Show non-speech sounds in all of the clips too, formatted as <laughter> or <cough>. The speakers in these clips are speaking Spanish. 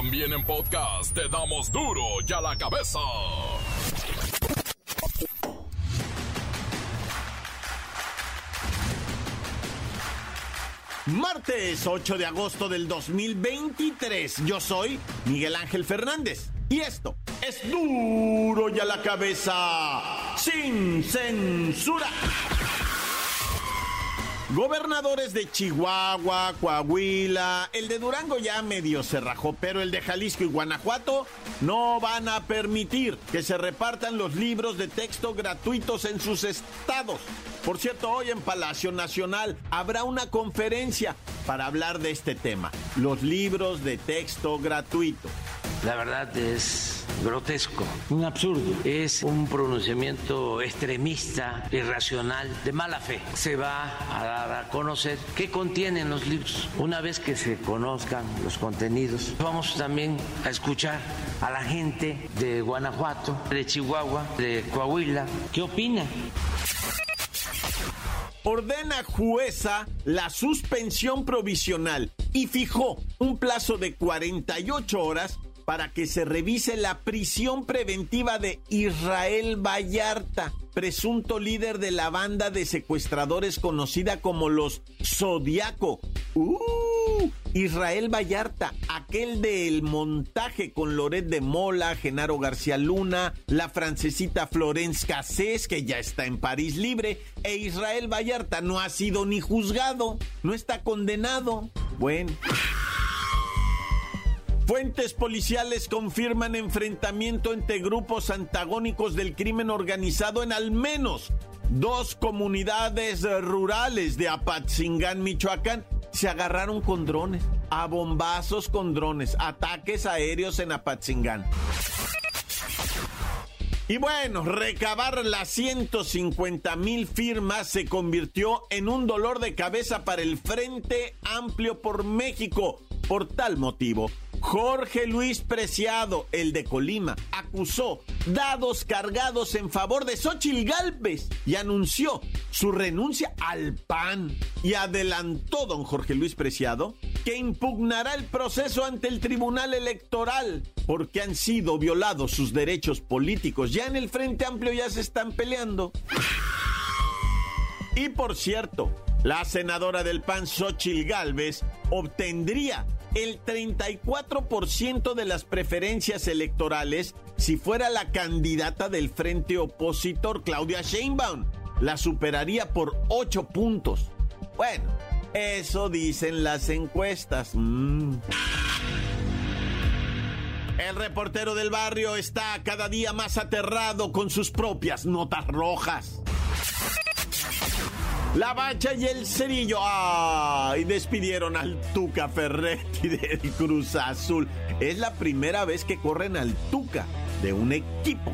También en podcast te damos duro y a la cabeza. Martes 8 de agosto del 2023. Yo soy Miguel Ángel Fernández. Y esto es duro y a la cabeza. Sin censura. Gobernadores de Chihuahua, Coahuila, el de Durango ya medio se rajó, pero el de Jalisco y Guanajuato no van a permitir que se repartan los libros de texto gratuitos en sus estados. Por cierto, hoy en Palacio Nacional habrá una conferencia para hablar de este tema, los libros de texto gratuitos. La verdad es grotesco, un absurdo. Es un pronunciamiento extremista, irracional, de mala fe. Se va a dar a conocer qué contienen los libros. Una vez que se conozcan los contenidos, vamos también a escuchar a la gente de Guanajuato, de Chihuahua, de Coahuila, qué opina ordena jueza la suspensión provisional y fijó un plazo de 48 horas para que se revise la prisión preventiva de Israel Vallarta, presunto líder de la banda de secuestradores conocida como los Zodiaco. ¡Uh! Israel Vallarta, aquel del montaje con Loret de Mola, Genaro García Luna, la francesita Florence Cassés, que ya está en París libre, e Israel Vallarta no ha sido ni juzgado, no está condenado. Bueno. Fuentes policiales confirman enfrentamiento entre grupos antagónicos del crimen organizado en al menos dos comunidades rurales de Apatzingán, Michoacán. Se agarraron con drones, a bombazos con drones, ataques aéreos en Apatzingán. Y bueno, recabar las 150 mil firmas se convirtió en un dolor de cabeza para el Frente Amplio por México. Por tal motivo, Jorge Luis Preciado, el de Colima, acusó dados cargados en favor de Xochil Galvez y anunció su renuncia al PAN. Y adelantó don Jorge Luis Preciado que impugnará el proceso ante el Tribunal Electoral porque han sido violados sus derechos políticos. Ya en el Frente Amplio ya se están peleando. Y por cierto, la senadora del PAN, Xochil Gálvez, obtendría el 34% de las preferencias electorales si fuera la candidata del frente opositor, Claudia Sheinbaum. La superaría por 8 puntos. Bueno, eso dicen las encuestas. Mm. El reportero del barrio está cada día más aterrado con sus propias notas rojas. La Bacha y el Cerillo. ¡Ay! Despidieron al Tuca Ferretti <laughs> del Cruz Azul. Es la primera vez que corren al Tuca de un equipo.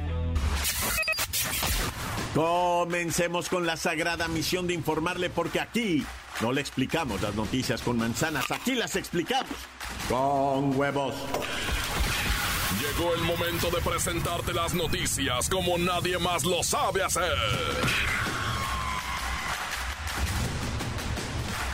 Comencemos con la sagrada misión de informarle porque aquí no le explicamos las noticias con manzanas, aquí las explicamos con huevos. Llegó el momento de presentarte las noticias como nadie más lo sabe hacer.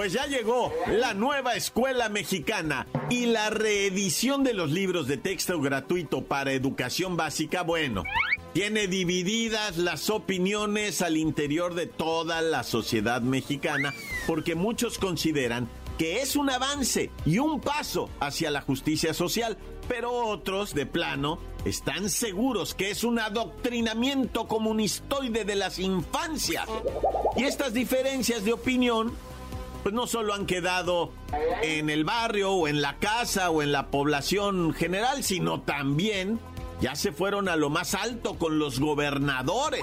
Pues ya llegó la nueva escuela mexicana y la reedición de los libros de texto gratuito para educación básica, bueno, tiene divididas las opiniones al interior de toda la sociedad mexicana porque muchos consideran que es un avance y un paso hacia la justicia social, pero otros, de plano, están seguros que es un adoctrinamiento comunistoide de las infancias. Y estas diferencias de opinión pues no solo han quedado en el barrio o en la casa o en la población general, sino también ya se fueron a lo más alto con los gobernadores,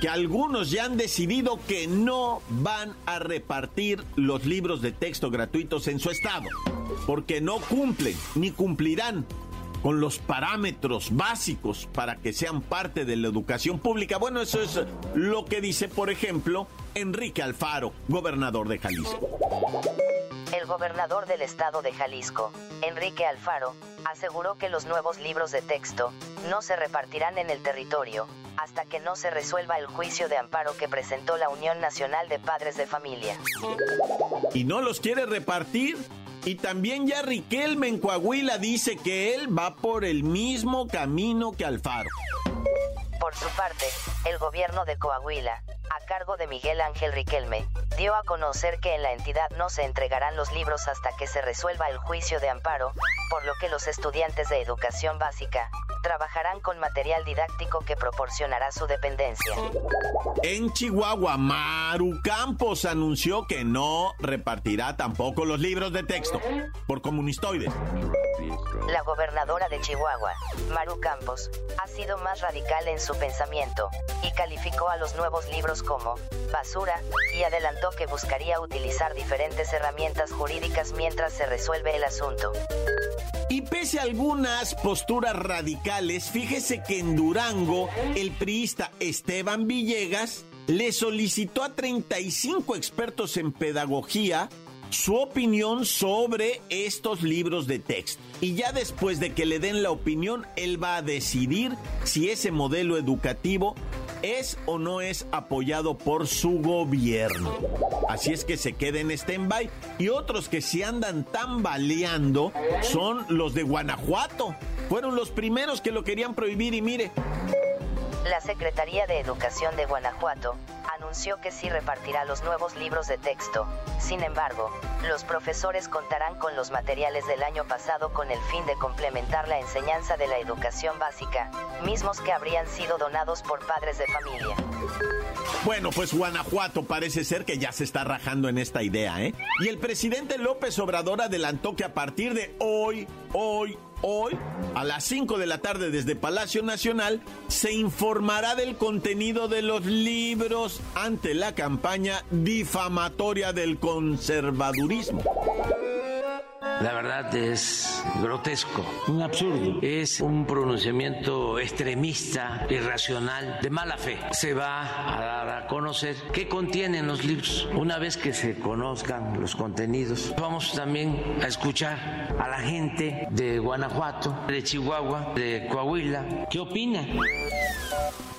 que algunos ya han decidido que no van a repartir los libros de texto gratuitos en su estado, porque no cumplen ni cumplirán con los parámetros básicos para que sean parte de la educación pública. Bueno, eso es lo que dice, por ejemplo, Enrique Alfaro, gobernador de Jalisco. El gobernador del estado de Jalisco, Enrique Alfaro, aseguró que los nuevos libros de texto no se repartirán en el territorio hasta que no se resuelva el juicio de amparo que presentó la Unión Nacional de Padres de Familia. ¿Y no los quiere repartir? Y también ya Riquelme en Coahuila dice que él va por el mismo camino que Alfaro. Por su parte, el gobierno de Coahuila, a cargo de Miguel Ángel Riquelme, dio a conocer que en la entidad no se entregarán los libros hasta que se resuelva el juicio de amparo, por lo que los estudiantes de educación básica trabajarán con material didáctico que proporcionará su dependencia. En Chihuahua, Maru Campos anunció que no repartirá tampoco los libros de texto por comunistoides. La gobernadora de Chihuahua, Maru Campos, ha sido más radical en su pensamiento y calificó a los nuevos libros como basura y adelantó que buscaría utilizar diferentes herramientas jurídicas mientras se resuelve el asunto. Y pese a algunas posturas radicales, fíjese que en Durango el priista Esteban Villegas le solicitó a 35 expertos en pedagogía su opinión sobre estos libros de texto. Y ya después de que le den la opinión, él va a decidir si ese modelo educativo es o no es apoyado por su gobierno. Así es que se queda en stand-by. Y otros que se andan tambaleando son los de Guanajuato. Fueron los primeros que lo querían prohibir y mire. La Secretaría de Educación de Guanajuato que sí repartirá los nuevos libros de texto. Sin embargo, los profesores contarán con los materiales del año pasado con el fin de complementar la enseñanza de la educación básica, mismos que habrían sido donados por padres de familia. Bueno, pues Guanajuato parece ser que ya se está rajando en esta idea, ¿eh? Y el presidente López Obrador adelantó que a partir de hoy, hoy, Hoy, a las 5 de la tarde desde Palacio Nacional, se informará del contenido de los libros ante la campaña difamatoria del conservadurismo. La verdad es grotesco, un absurdo. Es un pronunciamiento extremista, irracional, de mala fe. Se va a dar a conocer qué contienen los libros. Una vez que se conozcan los contenidos, vamos también a escuchar a la gente de Guanajuato, de Chihuahua, de Coahuila, qué opina.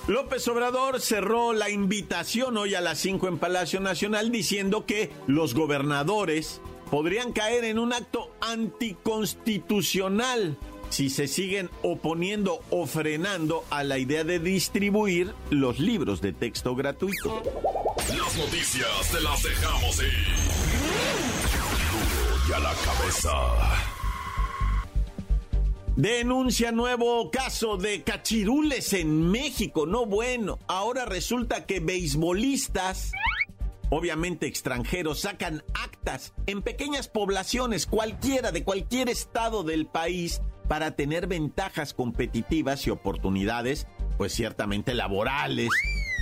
López Obrador cerró la invitación hoy a las 5 en Palacio Nacional diciendo que los gobernadores podrían caer en un acto anticonstitucional si se siguen oponiendo o frenando a la idea de distribuir los libros de texto gratuito. Las noticias te las dejamos ir. Y a la cabeza. Denuncia nuevo caso de cachirules en México. No bueno, ahora resulta que beisbolistas obviamente extranjeros, sacan actas en pequeñas poblaciones, cualquiera de cualquier estado del país, para tener ventajas competitivas y oportunidades, pues ciertamente laborales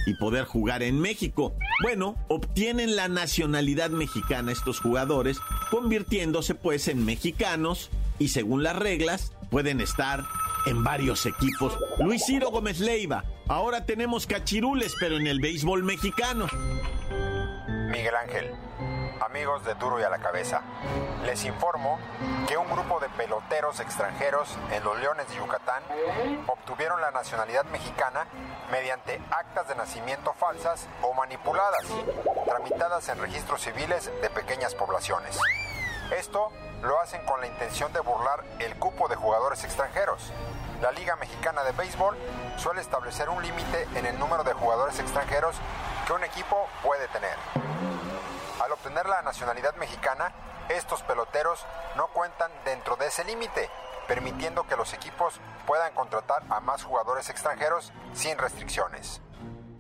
y poder jugar en México. Bueno, obtienen la nacionalidad mexicana estos jugadores, convirtiéndose pues en mexicanos y según las reglas pueden estar en varios equipos. Luis Ciro Gómez Leiva, ahora tenemos cachirules pero en el béisbol mexicano. Miguel Ángel. Amigos de Duro y a la Cabeza, les informo que un grupo de peloteros extranjeros en los Leones de Yucatán obtuvieron la nacionalidad mexicana mediante actas de nacimiento falsas o manipuladas, tramitadas en registros civiles de pequeñas poblaciones. Esto lo hacen con la intención de burlar el cupo de jugadores extranjeros. La Liga Mexicana de Béisbol suele establecer un límite en el número de jugadores extranjeros que un equipo puede tener. Al obtener la nacionalidad mexicana, estos peloteros no cuentan dentro de ese límite, permitiendo que los equipos puedan contratar a más jugadores extranjeros sin restricciones.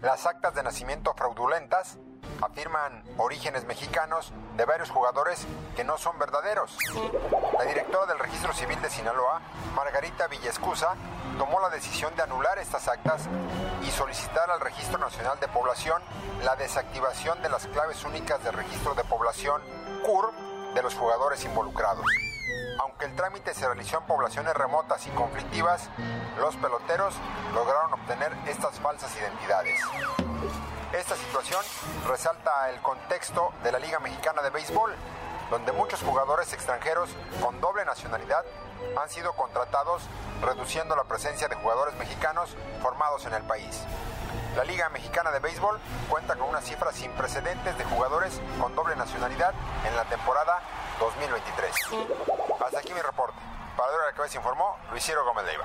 Las actas de nacimiento fraudulentas afirman orígenes mexicanos de varios jugadores que no son verdaderos. La directora del Registro Civil de Sinaloa, Margarita Villescusa, tomó la decisión de anular estas actas y solicitar al Registro Nacional de Población la desactivación de las claves únicas del Registro de Población, CUR, de los jugadores involucrados. Aunque el trámite se realizó en poblaciones remotas y conflictivas, los peloteros lograron obtener estas falsas identidades. Esta situación resalta el contexto de la Liga Mexicana de Béisbol, donde muchos jugadores extranjeros con doble nacionalidad han sido contratados, reduciendo la presencia de jugadores mexicanos formados en el país. La Liga Mexicana de Béisbol cuenta con una cifra sin precedentes de jugadores con doble nacionalidad en la temporada 2023. Hasta aquí mi reporte. Para la cabeza informó Luis Ciro Gómez Leiva.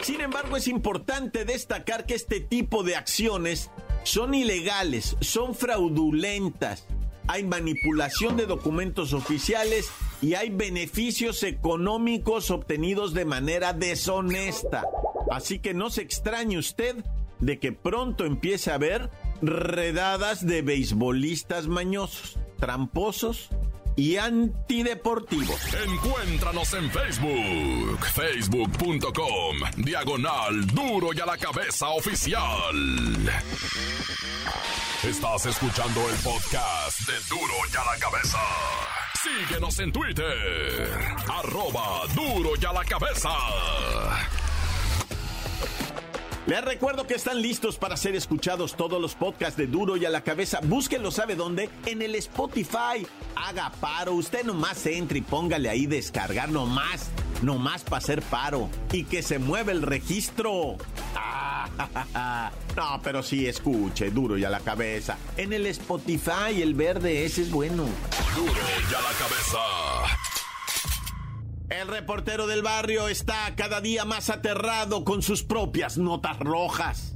Sin embargo, es importante destacar que este tipo de acciones son ilegales, son fraudulentas. Hay manipulación de documentos oficiales y hay beneficios económicos obtenidos de manera deshonesta. Así que no se extrañe usted de que pronto empiece a haber redadas de beisbolistas mañosos, tramposos y antideportivos. Encuéntranos en Facebook, facebook.com, diagonal duro y a la cabeza oficial. Estás escuchando el podcast de duro y a la cabeza. Síguenos en Twitter, arroba duro y a la cabeza. Les recuerdo que están listos para ser escuchados todos los podcasts de Duro y a la cabeza. Búsquenlo, ¿sabe dónde? En el Spotify. Haga paro. Usted nomás entre y póngale ahí descargar nomás. Nomás para hacer paro. Y que se mueva el registro. <laughs> No, pero sí, escuche, Duro y a la cabeza. En el Spotify, el verde, ese es bueno. Duro y a la cabeza. El reportero del barrio está cada día más aterrado con sus propias notas rojas.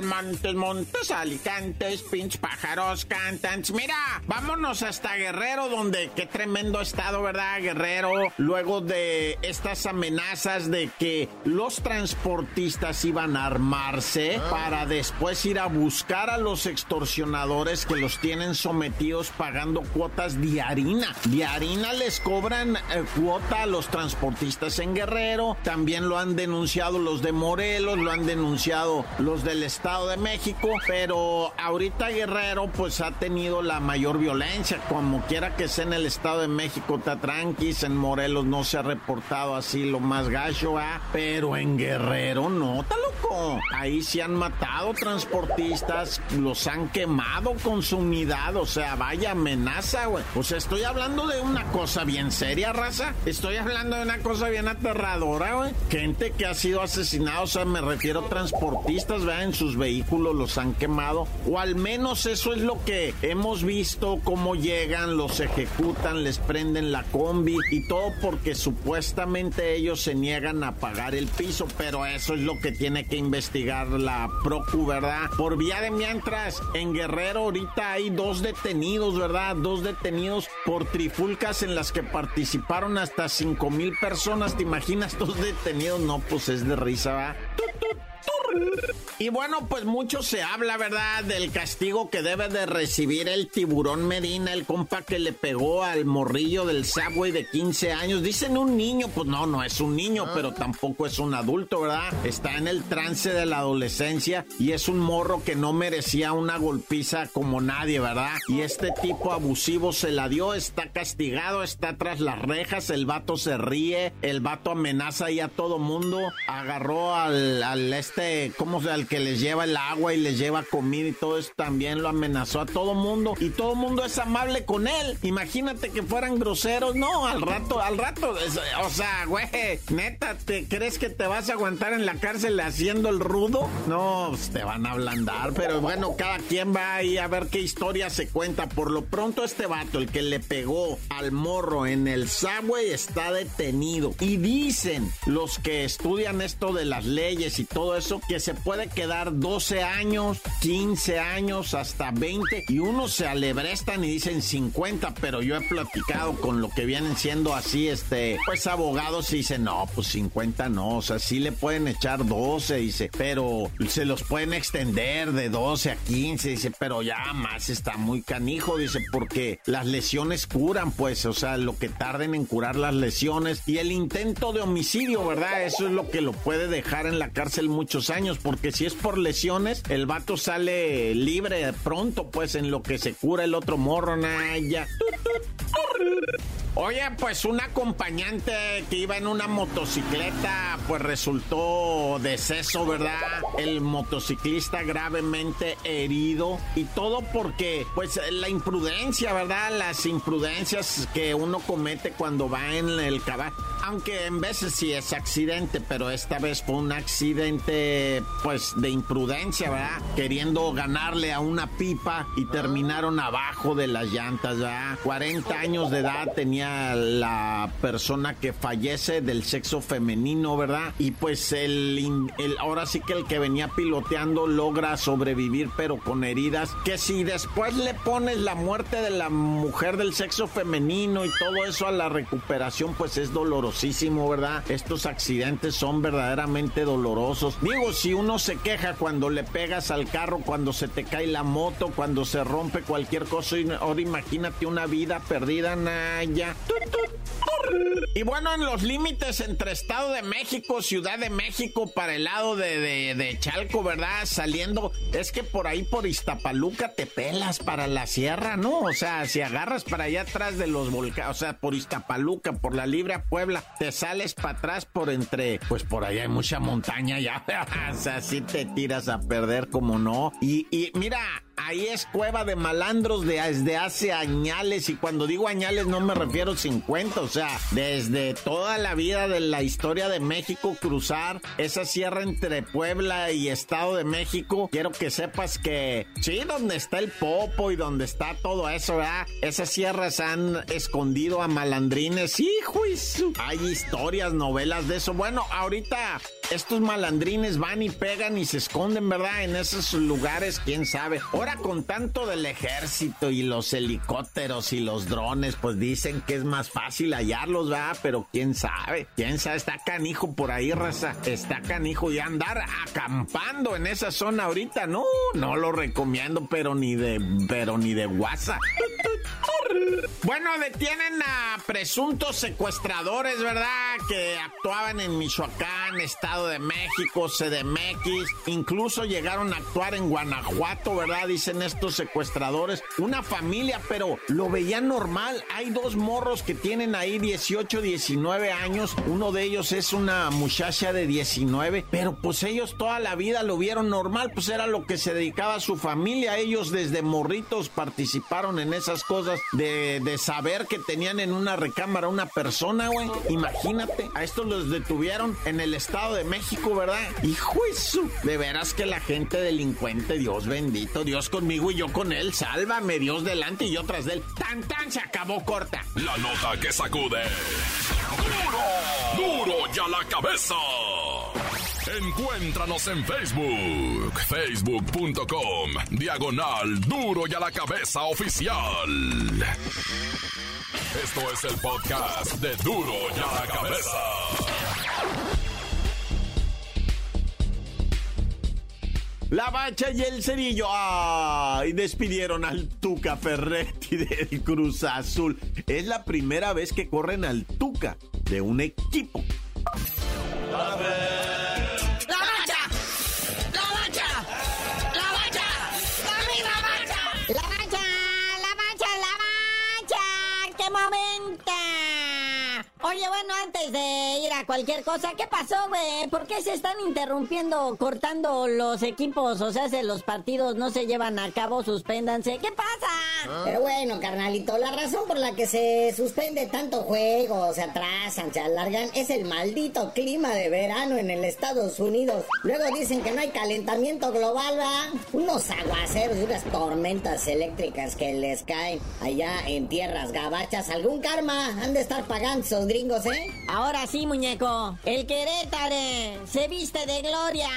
Montes, Montes, Alicantes, pinch pájaros, cantantes. Mira, vámonos hasta Guerrero, donde qué tremendo estado, ¿verdad? Guerrero. Luego de estas amenazas de que los transportistas iban a armarse para después ir a buscar a los extorsionadores que los tienen sometidos pagando cuotas de harina. De harina les cobran eh, cuota a los transportistas en Guerrero. También lo han denunciado los de Morelos, lo han denunciado los del Estado Estado de México, pero ahorita Guerrero pues ha tenido la mayor violencia, como quiera que sea en el Estado de México, está tranquis, en Morelos no se ha reportado así lo más gacho, ¿ah? pero en Guerrero no, está loco. Ahí se han matado transportistas, los han quemado con su unidad, o sea, vaya amenaza, güey. O sea, estoy hablando de una cosa bien seria, raza. Estoy hablando de una cosa bien aterradora, güey. Gente que ha sido asesinada, o sea, me refiero a transportistas, vean, sus vehículos los han quemado, o al menos eso es lo que hemos visto, cómo llegan, los ejecutan, les prenden la combi y todo porque supuestamente ellos se niegan a pagar el piso, pero eso es lo que tiene que investigar la Procu, ¿verdad? Por vía de mientras, en Guerrero ahorita hay dos detenidos, ¿verdad? Dos detenidos por trifulcas en las que participaron hasta 5 mil personas, ¿te imaginas dos detenidos? No, pues es de risa, ¿verdad? Y bueno, pues mucho se habla, ¿verdad? Del castigo que debe de recibir el tiburón Medina, el compa que le pegó al morrillo del Subway de 15 años. Dicen un niño, pues no, no es un niño, pero tampoco es un adulto, ¿verdad? Está en el trance de la adolescencia y es un morro que no merecía una golpiza como nadie, ¿verdad? Y este tipo abusivo se la dio, está castigado, está tras las rejas, el vato se ríe, el vato amenaza ahí a todo mundo, agarró al, al este, ¿cómo se al que les lleva el agua y les lleva comida y todo eso también lo amenazó a todo mundo y todo mundo es amable con él. Imagínate que fueran groseros, no, al rato, al rato, o sea, güey, neta, ¿te crees que te vas a aguantar en la cárcel haciendo el rudo? No, pues, te van a ablandar, pero bueno, cada quien va ahí a ver qué historia se cuenta. Por lo pronto este vato, el que le pegó al morro en el subway, está detenido. Y dicen los que estudian esto de las leyes y todo eso, que se puede quedar 12 años, 15 años, hasta 20 y unos se alebrestan y dicen 50, pero yo he platicado con lo que vienen siendo así, este, pues abogados y dicen, no, pues 50 no, o sea, sí le pueden echar 12, dice, pero se los pueden extender de 12 a 15, dice, pero ya más está muy canijo, dice, porque las lesiones curan, pues, o sea, lo que tarden en curar las lesiones y el intento de homicidio, ¿verdad? Eso es lo que lo puede dejar en la cárcel muchos años años, porque si es por lesiones, el vato sale libre pronto, pues en lo que se cura el otro morro, Naya. Oye, pues un acompañante que iba en una motocicleta, pues resultó deceso, ¿verdad? El motociclista gravemente herido y todo porque, pues, la imprudencia, ¿verdad? Las imprudencias que uno comete cuando va en el caballo. Aunque en veces sí es accidente, pero esta vez fue un accidente, pues, de imprudencia, ¿verdad? Queriendo ganarle a una pipa y terminaron abajo de las llantas, ¿verdad? 40 años de edad tenía la persona que fallece del sexo femenino, ¿verdad? Y pues el, ahora sí que el que venía piloteando logra sobrevivir, pero con heridas. Que si después le pones la muerte de la mujer del sexo femenino y todo eso a la recuperación, pues es dolorosísimo, ¿verdad? Estos accidentes son verdaderamente dolorosos. Digo, si uno se queja cuando le pegas al carro, cuando se te cae la moto, cuando se rompe cualquier cosa, ahora imagínate una vida perdida, Naya. Y bueno, en los límites entre Estado de México, Ciudad de México, para el lado de, de, Chalco, ¿verdad? Saliendo, es que por ahí por Iztapaluca te pelas para la sierra, ¿no? O sea, si agarras para allá atrás de los volcanes, o sea, por Iztapaluca, por la Libre Puebla, te sales para atrás por entre, pues por allá hay mucha montaña ya, <laughs> o sea, si te tiras a perder como no. Y, y mira, Ahí es cueva de malandros desde hace añales y cuando digo añales no me refiero 50, o sea, desde toda la vida de la historia de México cruzar esa sierra entre Puebla y Estado de México. Quiero que sepas que sí, donde está el Popo y donde está todo eso, ¿verdad? Esas sierras han escondido a malandrines. Hijo, hay historias, novelas de eso. Bueno, ahorita estos malandrines van y pegan y se esconden, ¿verdad? En esos lugares, quién sabe. Ahora con tanto del ejército y los helicópteros y los drones, pues dicen que es más fácil hallarlos, ¿verdad? Pero quién sabe, quién sabe, está canijo por ahí, raza. Está canijo y andar acampando en esa zona ahorita, no, no lo recomiendo, pero ni de, pero ni de WhatsApp. Bueno, detienen a presuntos secuestradores, ¿verdad? Que actuaban en Michoacán, Estado de México, CDMX, incluso llegaron a actuar en Guanajuato, ¿verdad? Dicen estos secuestradores. Una familia, pero lo veían normal. Hay dos morros que tienen ahí 18, 19 años. Uno de ellos es una muchacha de 19, pero pues ellos toda la vida lo vieron normal, pues era lo que se dedicaba a su familia. Ellos desde morritos participaron en esas cosas de saber que tenían en una recámara una persona, güey. Imagínate, a estos los detuvieron en el Estado de México, ¿verdad? Hijo eso, de veras que la gente delincuente, Dios bendito, Dios conmigo y yo con él, sálvame, Dios delante y yo tras de él. Tan tan se acabó corta. La nota que sacude. Duro, duro ya la cabeza. Encuéntranos en Facebook, facebook.com, diagonal duro y a la cabeza oficial. Esto es el podcast de duro y a la cabeza. La bacha y el cerillo. ¡Ay! Despidieron al Tuca Ferretti <laughs> del Cruz Azul. Es la primera vez que corren al Tuca de un equipo. Oye, bueno, antes de ir a cualquier cosa, ¿qué pasó, güey? ¿Por qué se están interrumpiendo, cortando los equipos? O sea, si los partidos no se llevan a cabo, suspéndanse. ¿Qué pasa? Pero bueno, carnalito, la razón por la que se suspende tanto juego, se atrasan, se alargan, es el maldito clima de verano en el Estados Unidos. Luego dicen que no hay calentamiento global, ¿va? Unos aguaceros y unas tormentas eléctricas que les caen allá en tierras gabachas. ¿Algún karma han de estar pagando esos gringos? ¿eh? Ahora sí, muñeco. El Querétaro se viste de gloria.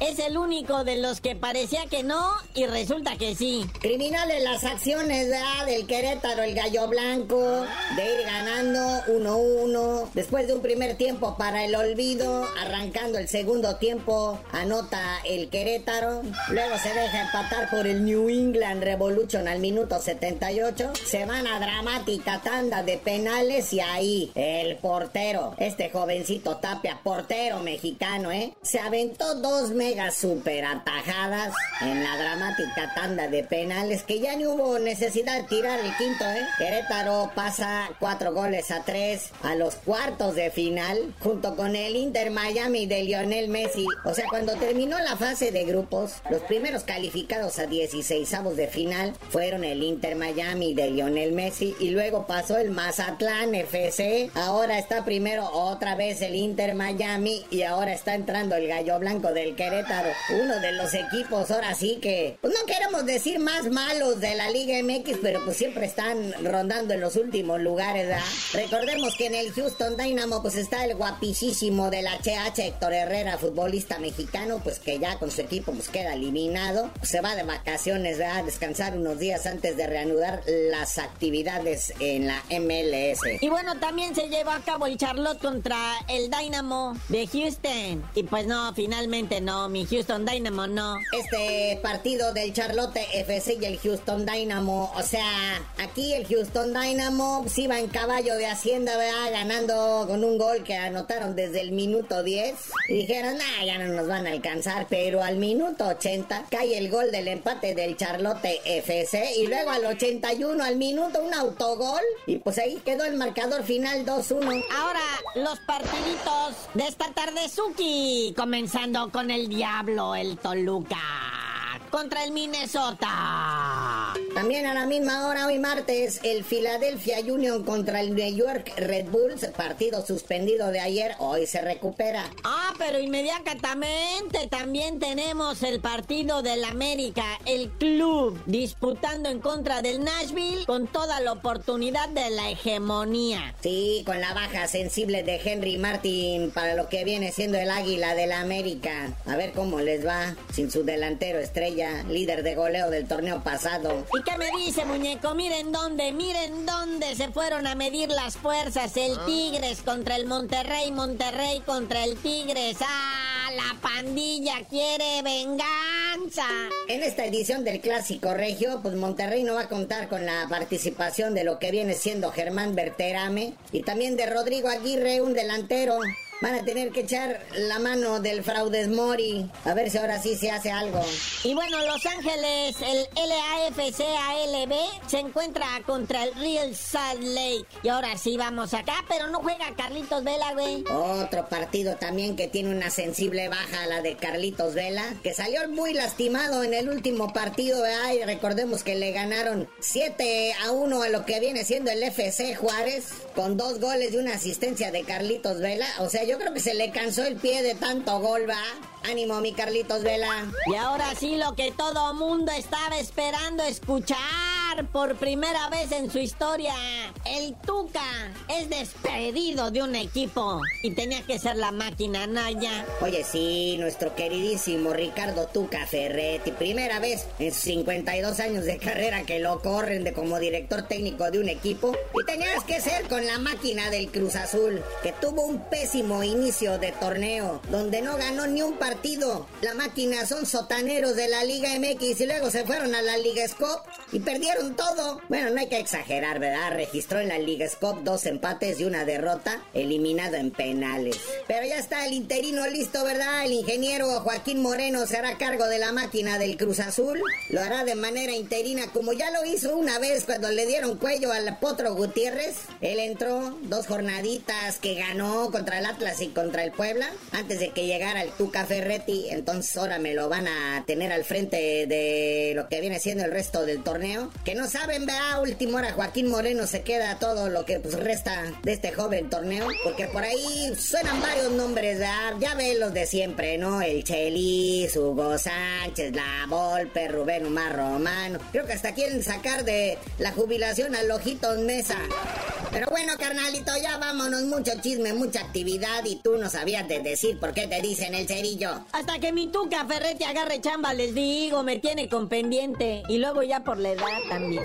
Es el único de los que parecía que no y resulta que sí. Criminales las acciones del Querétaro, el gallo blanco, de ir ganando 1-1. Después de un primer tiempo para el olvido, arrancando el segundo tiempo, anota el Querétaro. Luego se deja empatar por el New England Revolution al minuto 78. Se van a dramática tanda de penales y ahí el el este jovencito Tapia, portero mexicano, ¿eh? Se aventó dos megas super atajadas en la dramática tanda de penales que ya no hubo necesidad de tirar el quinto, ¿eh? Querétaro pasa cuatro goles a tres a los cuartos de final junto con el Inter Miami de Lionel Messi. O sea, cuando terminó la fase de grupos, los primeros calificados a 16 avos de final fueron el Inter Miami de Lionel Messi y luego pasó el Mazatlán FC. Ahora está primero otra vez el Inter Miami y ahora está entrando el Gallo Blanco del Querétaro. Uno de los equipos ahora sí que, pues no queremos decir más malos de la Liga MX, pero pues siempre están rondando en los últimos lugares, ¿verdad? Recordemos que en el Houston Dynamo pues está el guapísimo del HH Héctor Herrera, futbolista mexicano, pues que ya con su equipo pues queda eliminado. se va de vacaciones, ¿verdad? A descansar unos días antes de reanudar las actividades en la MLS. Y bueno, también se llevó a el Charlotte contra el Dynamo de Houston. Y pues no, finalmente no, mi Houston Dynamo no. Este partido del Charlotte FC y el Houston Dynamo, o sea, aquí el Houston Dynamo sí va en caballo de Hacienda. Ganando con un gol que anotaron desde el minuto 10. Y dijeron, nah, ya no nos van a alcanzar, pero al minuto 80 cae el gol del empate del Charlotte FC y luego al 81 al minuto un autogol y pues ahí quedó el marcador final 2-1. Ahora los partiditos de esta tarde Suki, comenzando con el Diablo, el Toluca contra el Minnesota. También a la misma hora, hoy martes, el Philadelphia Union contra el New York Red Bulls, partido suspendido de ayer, hoy se recupera. Ah, pero inmediatamente también tenemos el partido del América, el club disputando en contra del Nashville con toda la oportunidad de la hegemonía. Sí, con la baja sensible de Henry Martin para lo que viene siendo el águila del América. A ver cómo les va sin su delantero estrella líder de goleo del torneo pasado. ¿Y qué me dice, muñeco? Miren dónde, miren dónde se fueron a medir las fuerzas. El ah. Tigres contra el Monterrey, Monterrey contra el Tigres. ¡Ah! La pandilla quiere venganza. En esta edición del Clásico Regio, pues Monterrey no va a contar con la participación de lo que viene siendo Germán Berterame y también de Rodrigo Aguirre, un delantero. Van a tener que echar la mano del fraudes Mori. A ver si ahora sí se hace algo. Y bueno, Los Ángeles, el LAFC-ALB se encuentra contra el Real Salt Lake. Y ahora sí vamos acá, pero no juega Carlitos Vela, güey. Otro partido también que tiene una sensible baja, la de Carlitos Vela, que salió muy lastimado en el último partido. Ay, recordemos que le ganaron 7 a 1 a lo que viene siendo el FC Juárez, con dos goles y una asistencia de Carlitos Vela. O sea, yo yo creo que se le cansó el pie de tanto gol, ¿va? Ánimo, mi Carlitos Vela. Y ahora sí, lo que todo mundo estaba esperando escuchar por primera vez en su historia. El Tuca es despedido de un equipo y tenía que ser la máquina Naya. Oye, sí, nuestro queridísimo Ricardo Tuca Ferretti, primera vez en sus 52 años de carrera que lo corren de como director técnico de un equipo. Y tenías que ser con la máquina del Cruz Azul, que tuvo un pésimo inicio de torneo, donde no ganó ni un partido. La máquina son sotaneros de la Liga MX y luego se fueron a la Liga Scope y perdieron todo. Bueno, no hay que exagerar, ¿verdad? Registró en la Liga Scop dos empates y una derrota, eliminado en penales. Pero ya está el interino listo, ¿verdad? El ingeniero Joaquín Moreno se hará cargo de la máquina del Cruz Azul. Lo hará de manera interina, como ya lo hizo una vez cuando le dieron cuello al Potro Gutiérrez. Él entró dos jornaditas que ganó contra el Atlas y contra el Puebla, antes de que llegara el Tuca Ferretti. Entonces ahora me lo van a tener al frente de lo que viene siendo el resto del torneo no saben, vea, última hora Joaquín Moreno se queda todo lo que pues, resta de este joven torneo, porque por ahí suenan varios nombres, ¿verdad? ya ven los de siempre, ¿no? El Chelis, Hugo Sánchez, La Volpe, Rubén Omar Romano. Creo que hasta quieren sacar de la jubilación al Ojitos Mesa. Pero bueno, carnalito, ya vámonos, mucho chisme, mucha actividad y tú no sabías de decir por qué te dicen el cerillo. Hasta que mi tuca Ferretti agarre chamba, les digo, me tiene con pendiente. Y luego ya por la edad también.